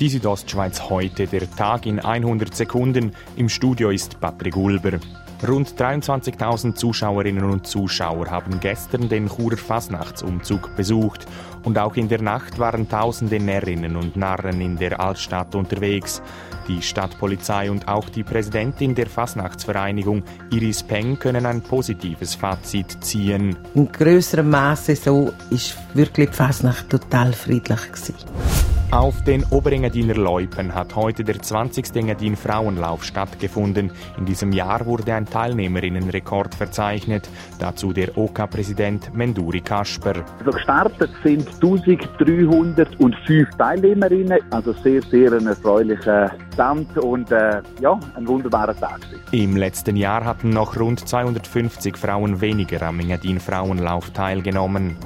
Die Südostschweiz heute, der Tag in 100 Sekunden. Im Studio ist Patrick Ulber. Rund 23.000 Zuschauerinnen und Zuschauer haben gestern den Churer Fasnachtsumzug besucht. Und auch in der Nacht waren tausende Närrinnen und Narren in der Altstadt unterwegs. Die Stadtpolizei und auch die Präsidentin der Fasnachtsvereinigung, Iris Peng, können ein positives Fazit ziehen. In größerem Maße so ist wirklich die Fasnacht total friedlich gewesen. Auf den Oberengadiner Loipen hat heute der 20. Engadin Frauenlauf stattgefunden. In diesem Jahr wurde ein Teilnehmerinnenrekord verzeichnet. Dazu der OK-Präsident Menduri Kasper. Also gestartet sind 1305 Teilnehmerinnen. Also sehr, sehr ein erfreulicher Stand und äh, ja, ein wunderbarer Tag. Im letzten Jahr hatten noch rund 250 Frauen weniger am Engadin Frauenlauf teilgenommen.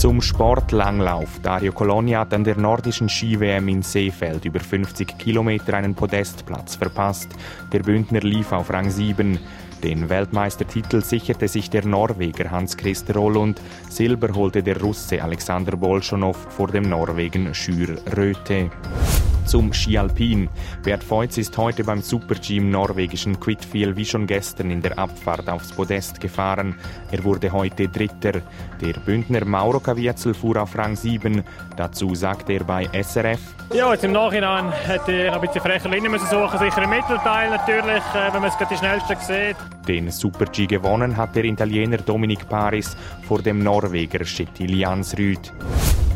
Zum Sportlanglauf. Dario Colonia hat an der nordischen Ski-WM in Seefeld über 50 Kilometer einen Podestplatz verpasst. Der Bündner lief auf Rang 7. Den Weltmeistertitel sicherte sich der Norweger Hans-Christer Rollund. Silber holte der Russe Alexander Bolschonow vor dem Norwegen Schür Röthe zum Ski Alpin. Bert Feutz ist heute beim Super-G im norwegischen Quidfiel wie schon gestern in der Abfahrt aufs Podest gefahren. Er wurde heute Dritter. Der Bündner Mauro Caviezel fuhr auf Rang 7. Dazu sagte er bei SRF. Ja, jetzt im Nachhinein hätte er ein bisschen frecher Linie müssen suchen. Sicher im Mittelteil natürlich, äh, wenn man es gerade die schnellsten sieht. Den Super-G gewonnen hat der Italiener Dominik Paris vor dem Norweger Kjetil Jansrud.